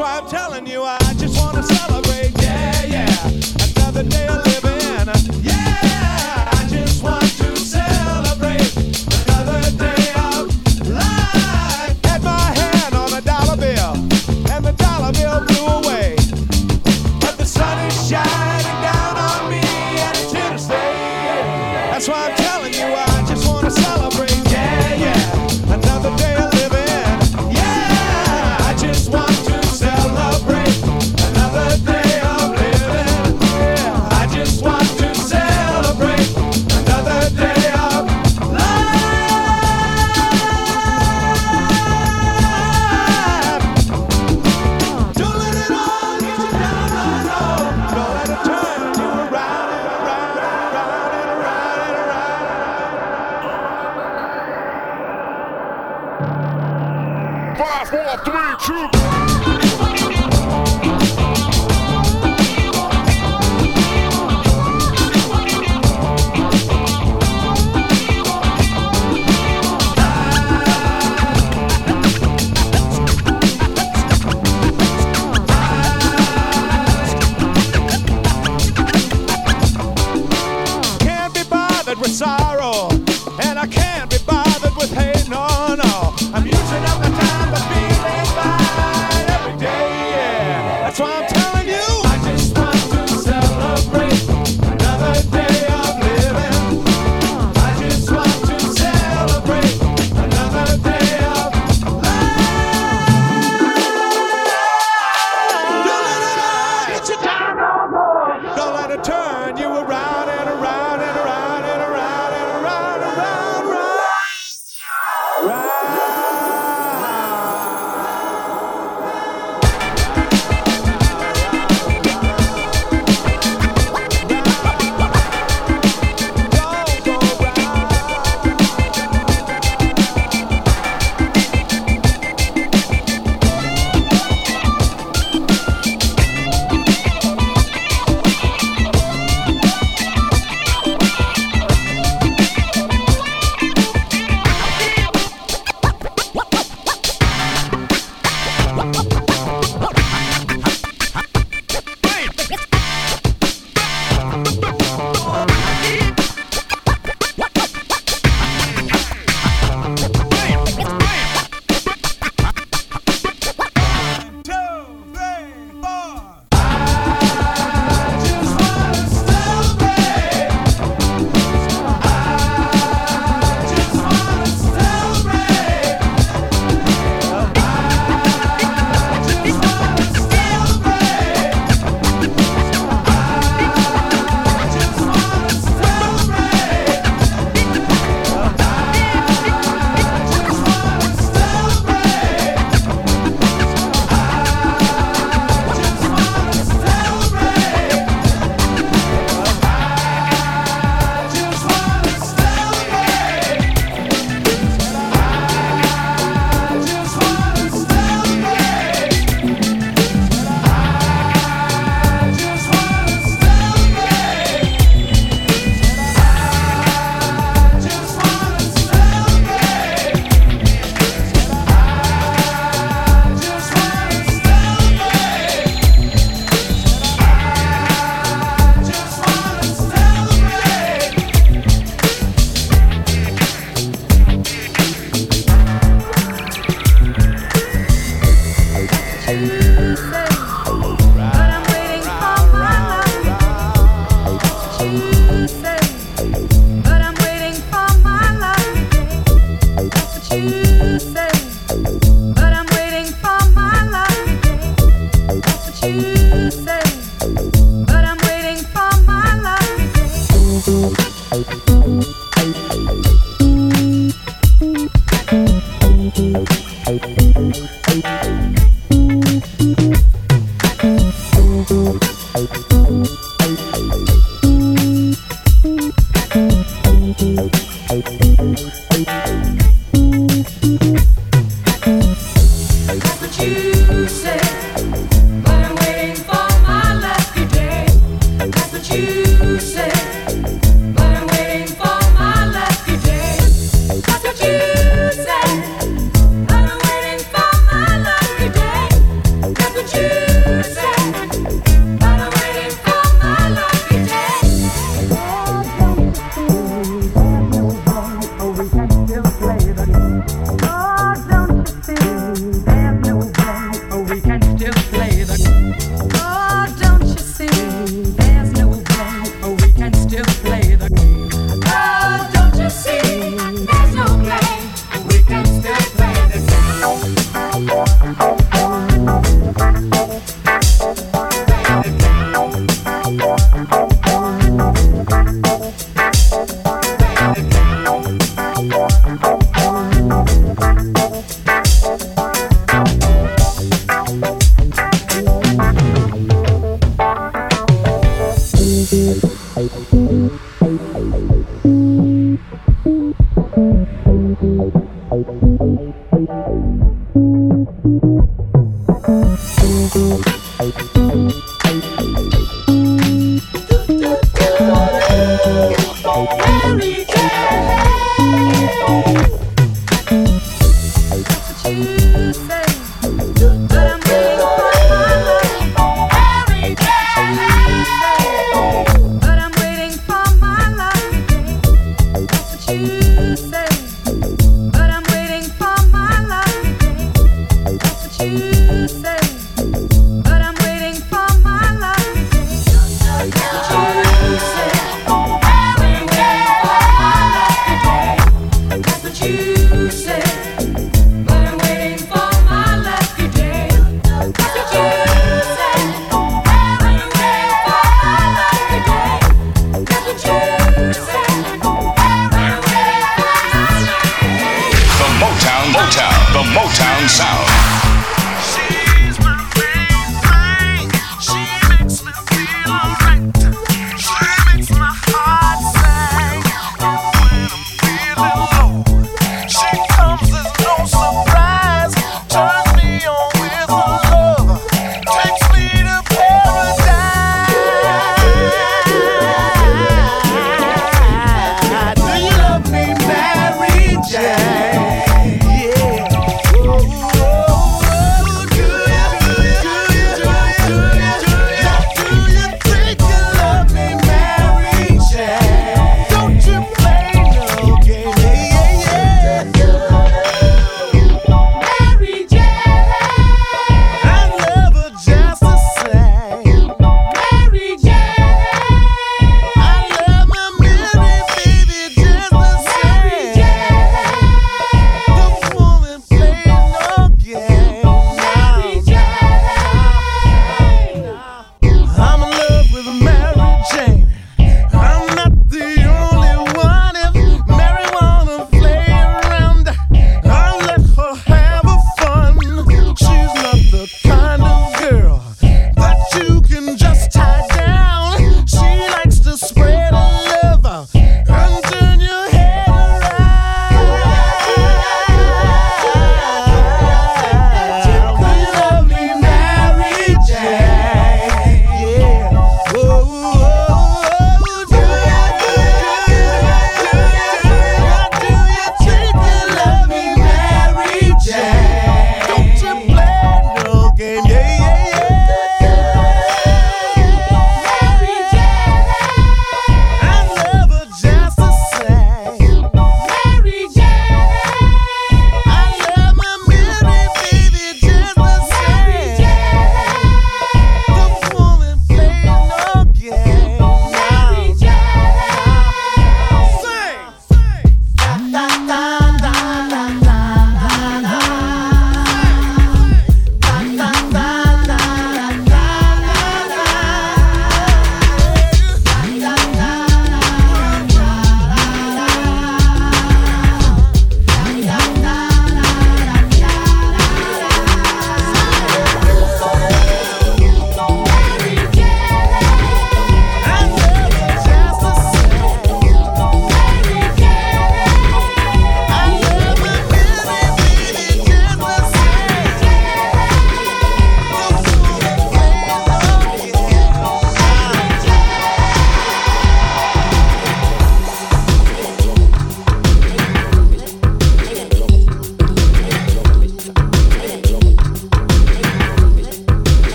you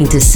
going to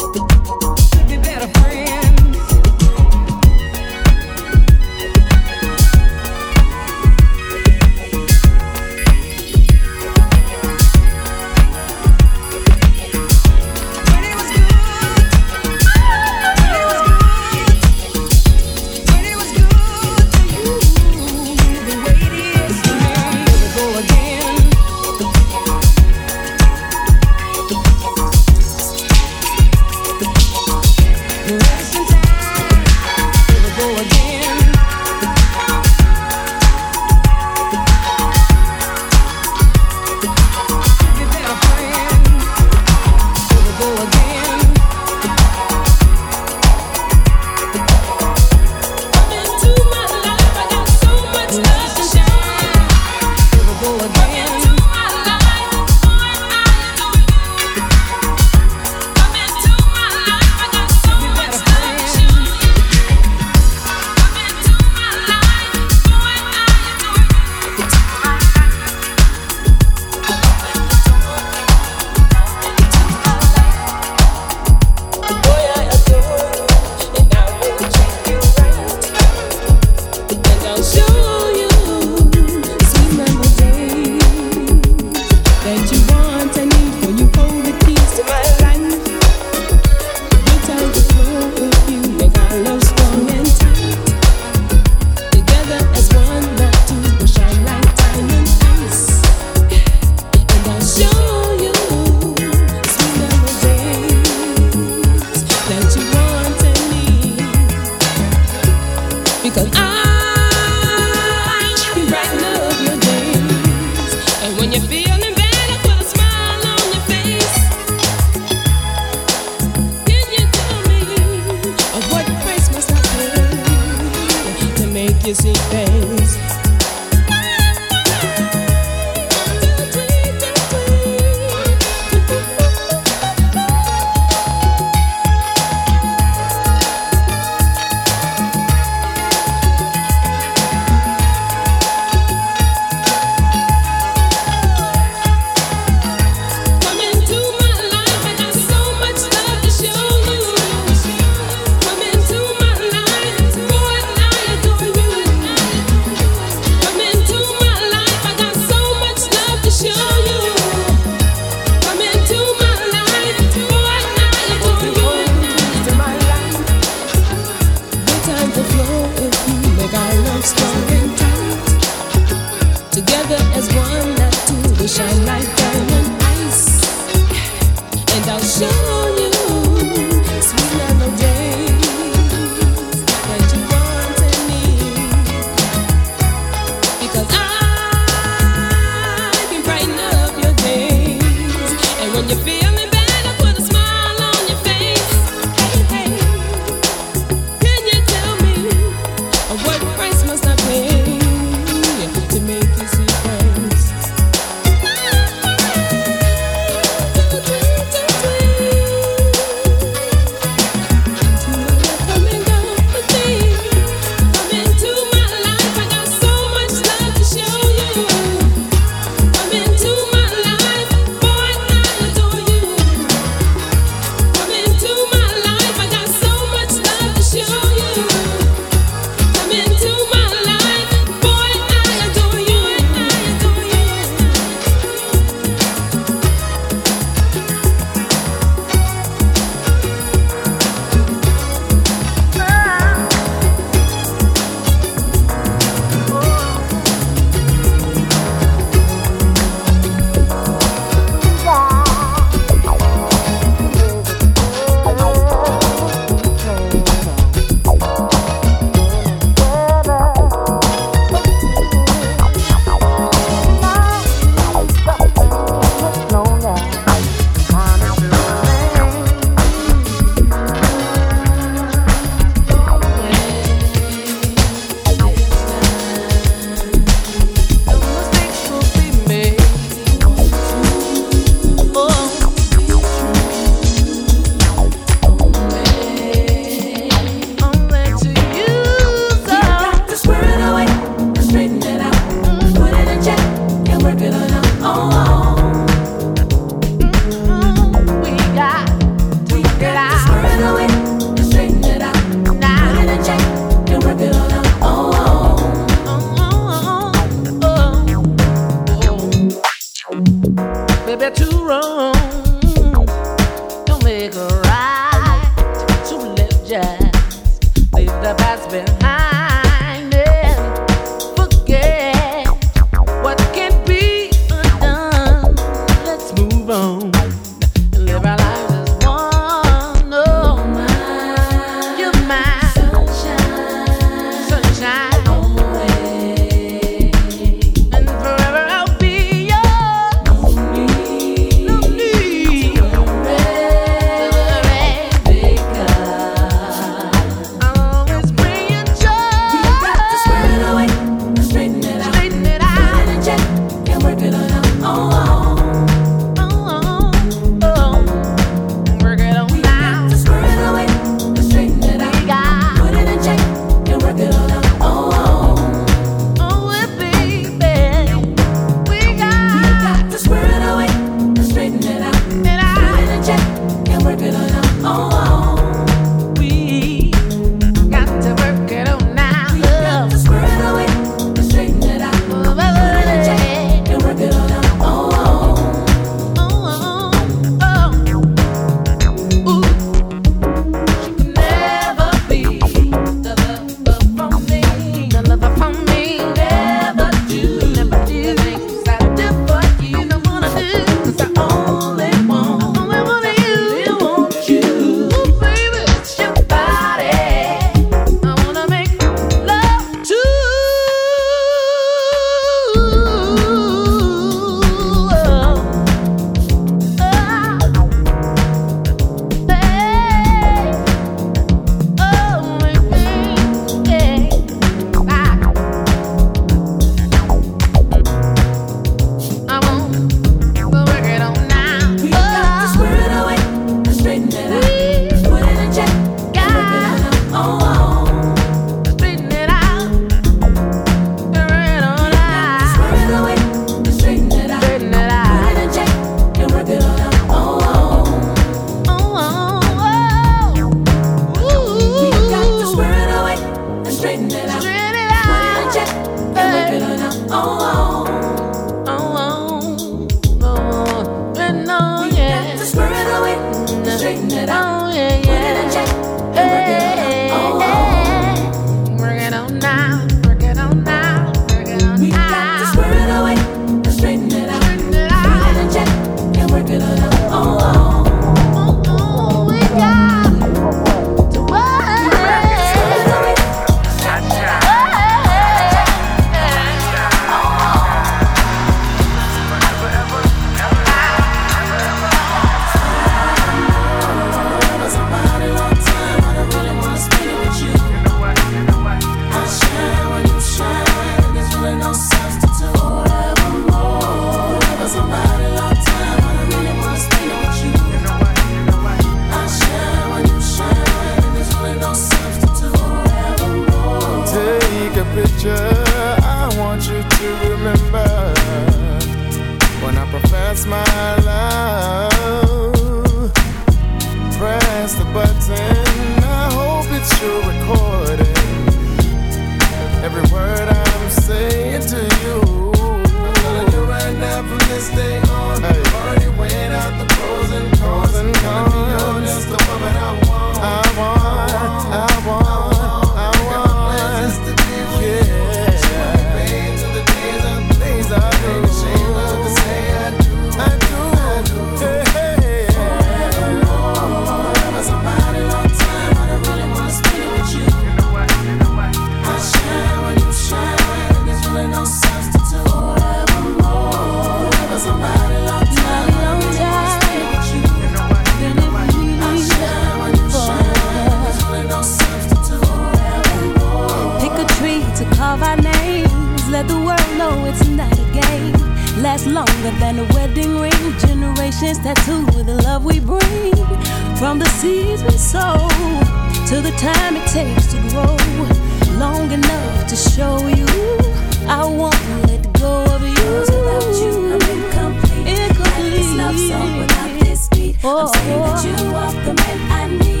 Oh, I'm saying that you are the man I need.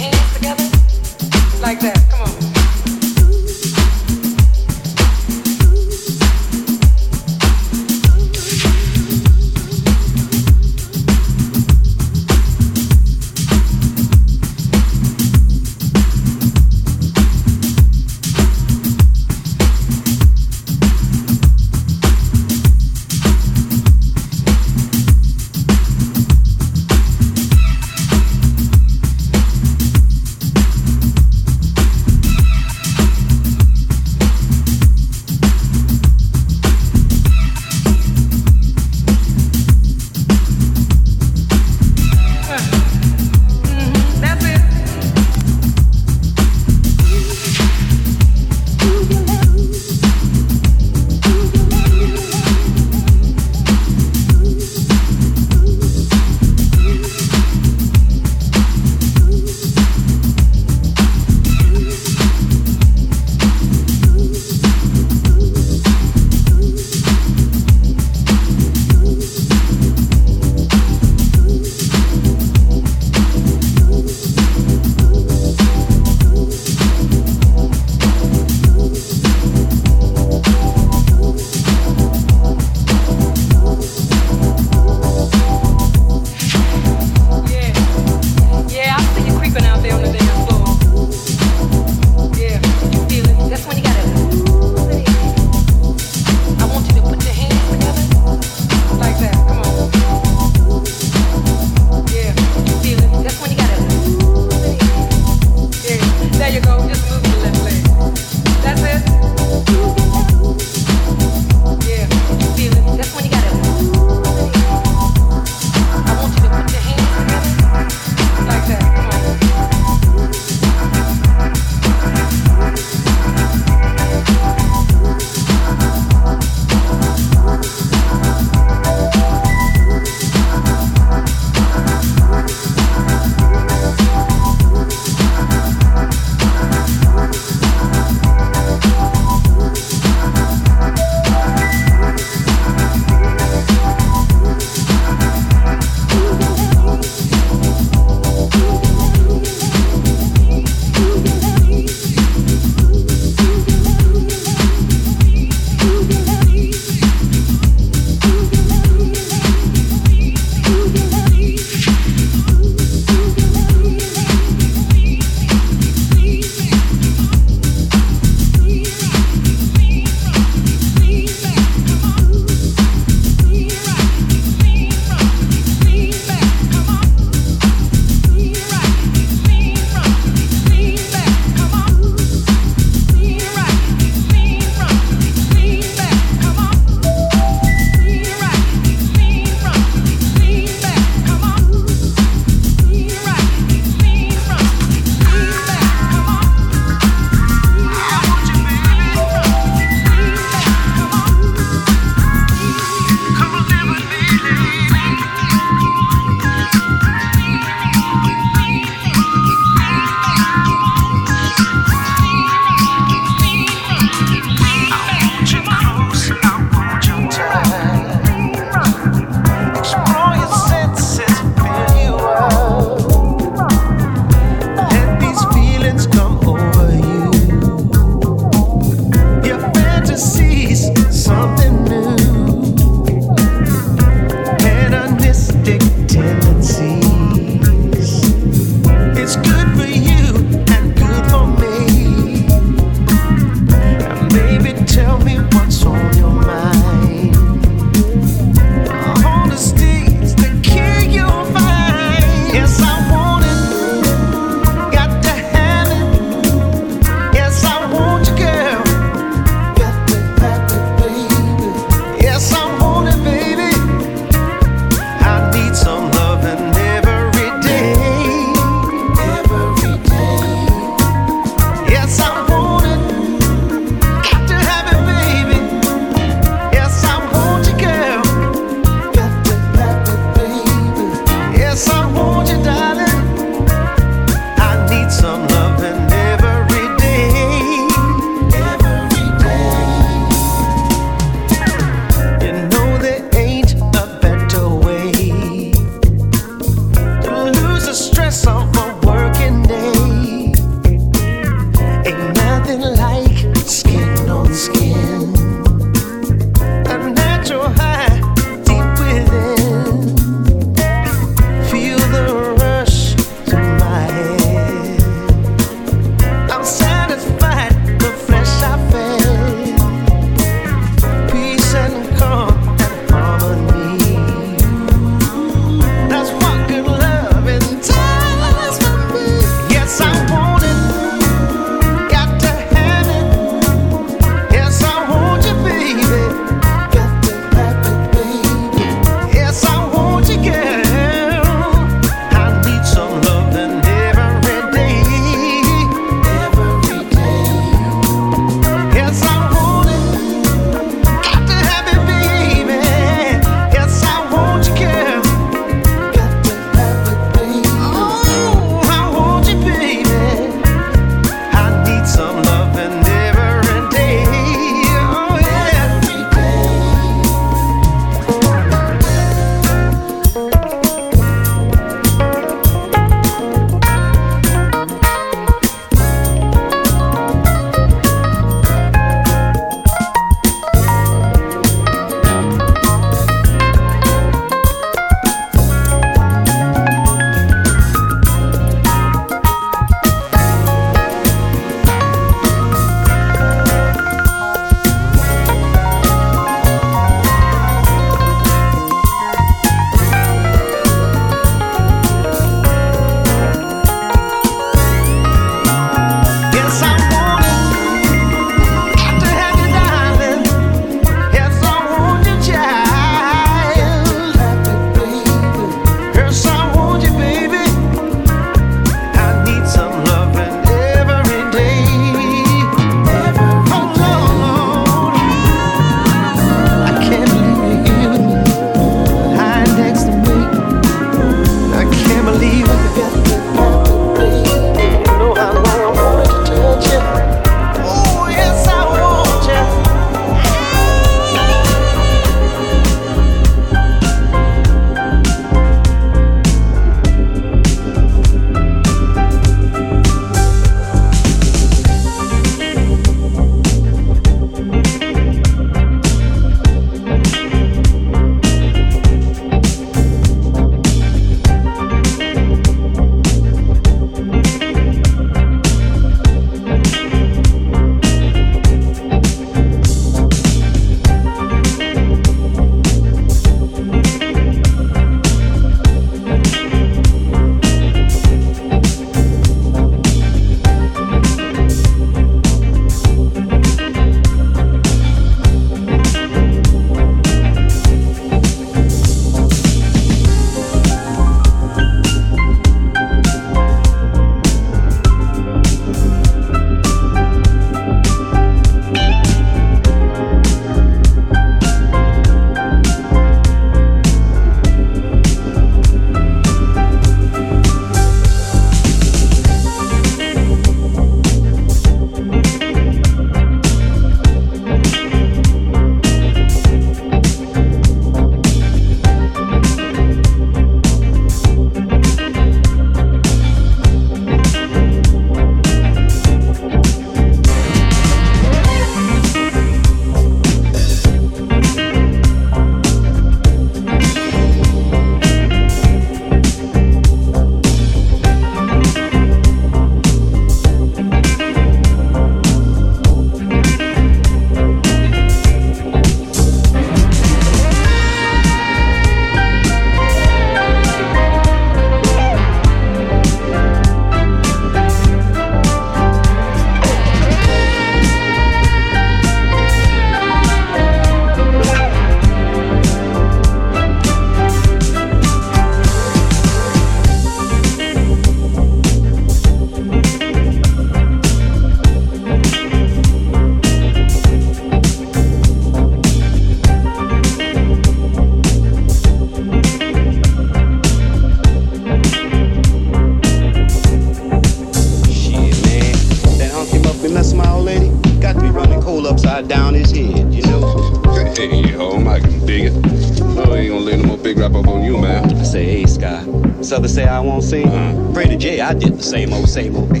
disabled me.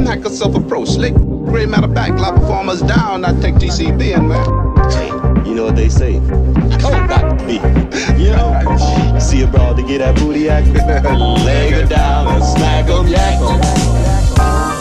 Knock yourself a pro slick. Great matter lot performers down, I take TCB man. You know what they say? Me. You know? See a broad to get that booty act. Leg her down and smack her, yak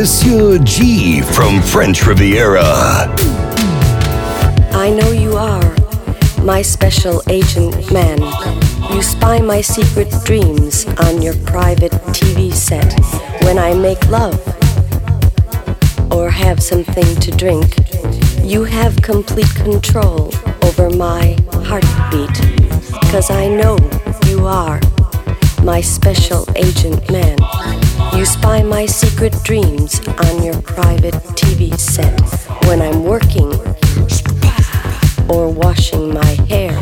Monsieur G from French Riviera. I know you are my special agent man. You spy my secret dreams on your private TV set. When I make love or have something to drink, you have complete control over my heartbeat. Cause I know you are my special agent man. You spy my secret dreams on your private TV set when I'm working or washing my hair.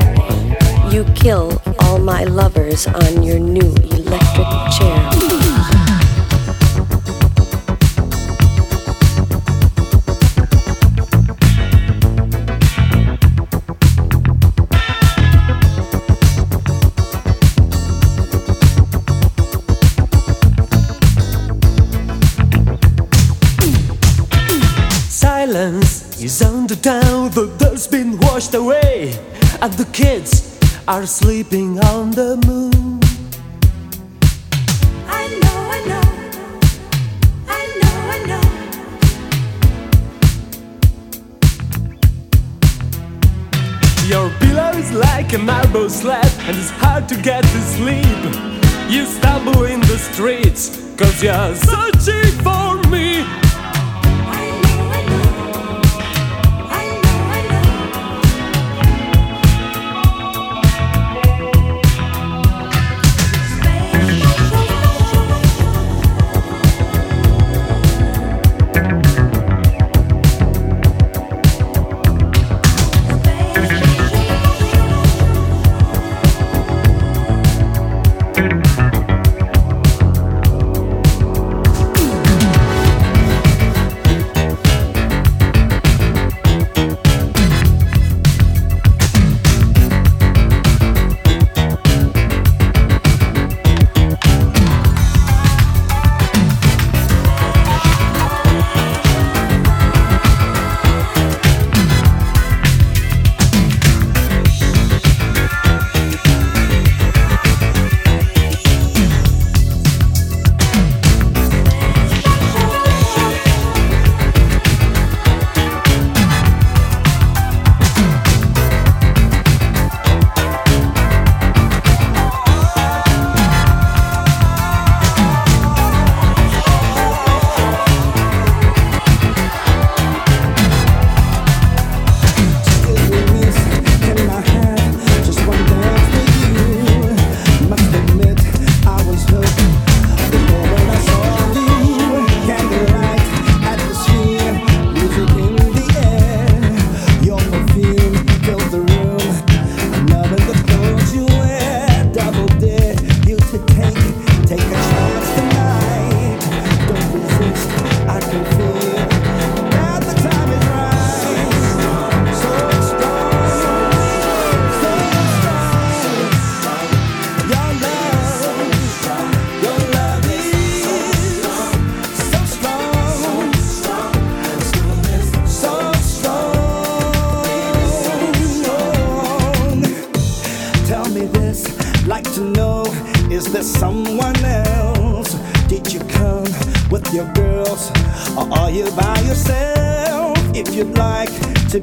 You kill all my lovers on your new electric chair. Town, the dust's been washed away, and the kids are sleeping on the moon. I know, I know, I know, I know. Your pillow is like a marble slab, and it's hard to get to sleep. You stumble in the streets, cause you're searching for me.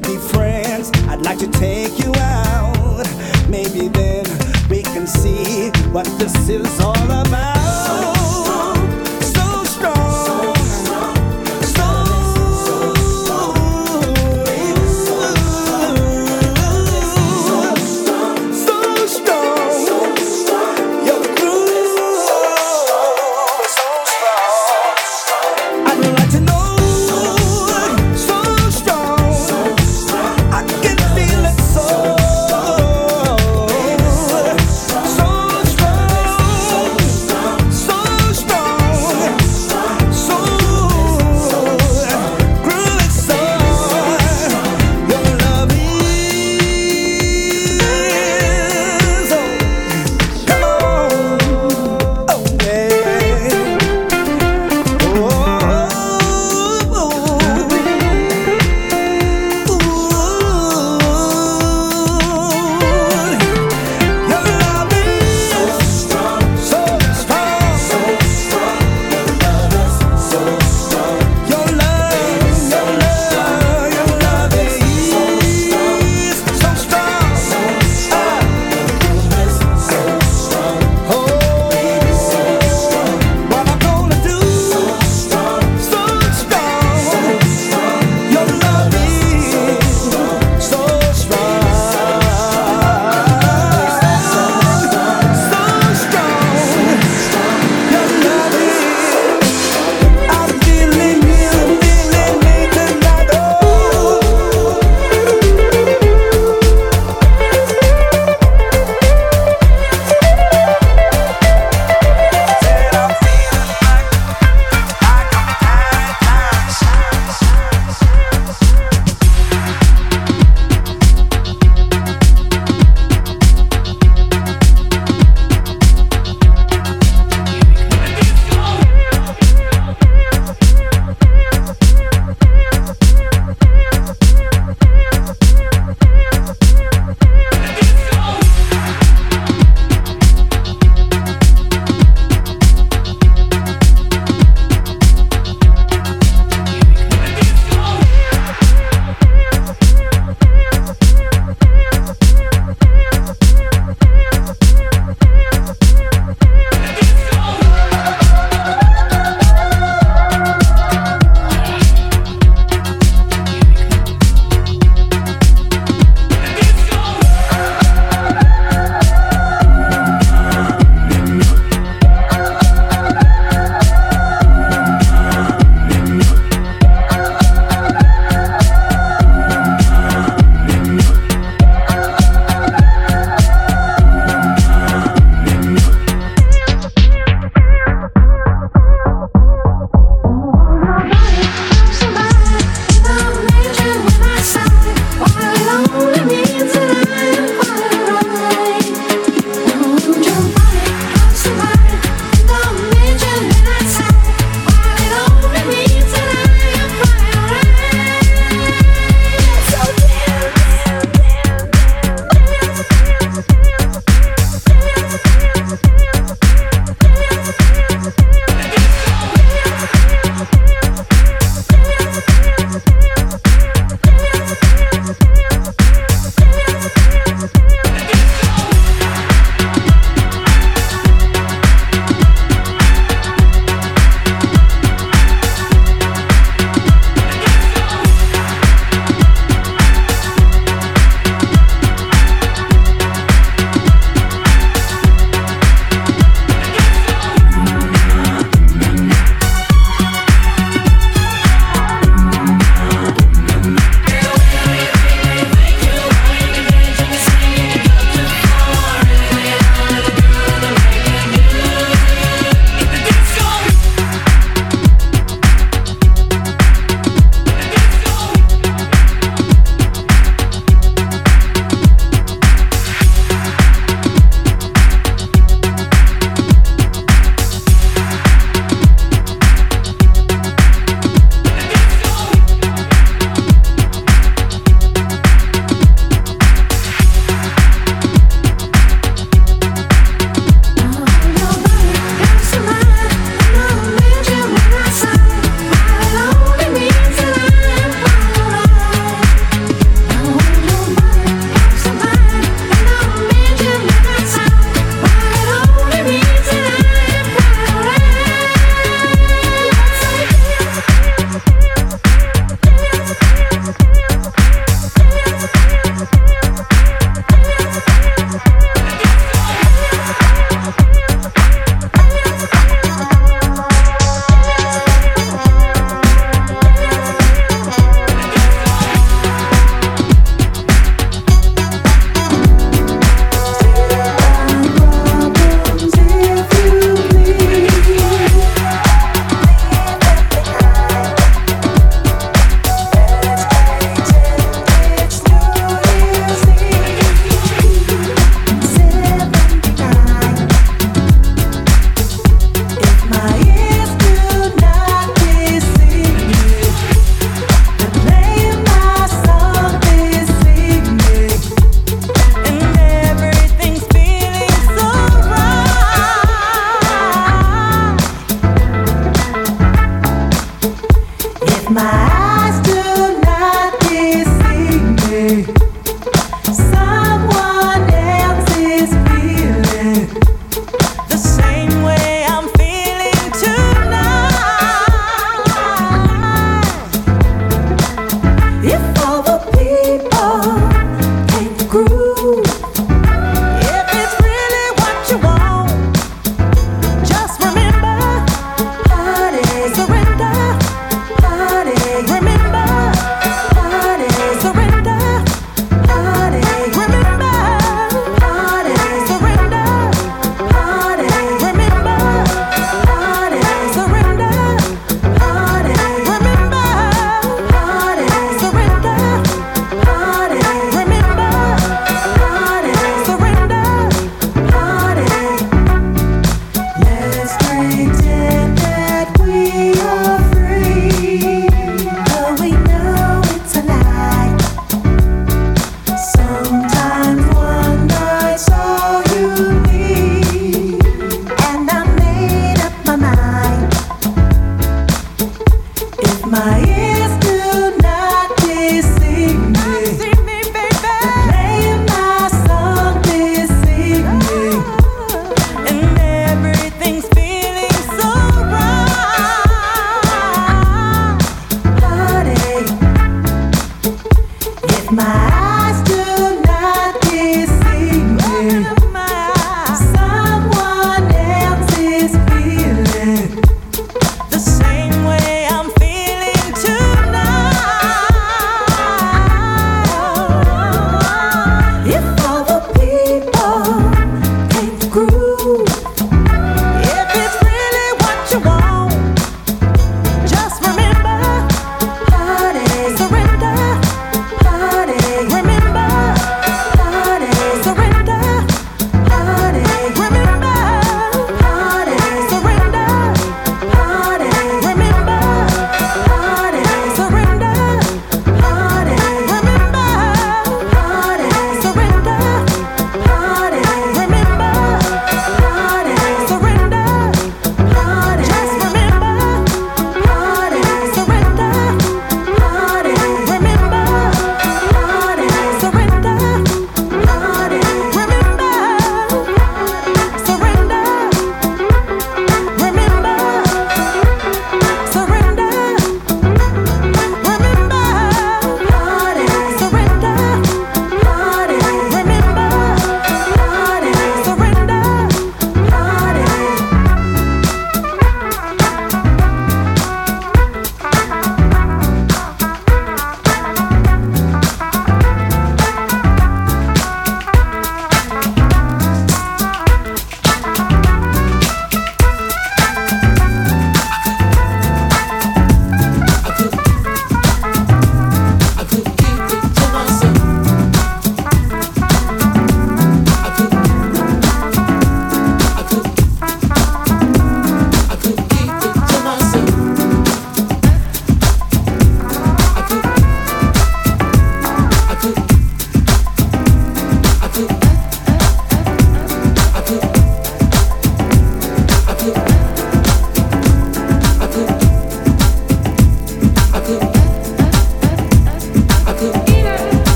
To be friends,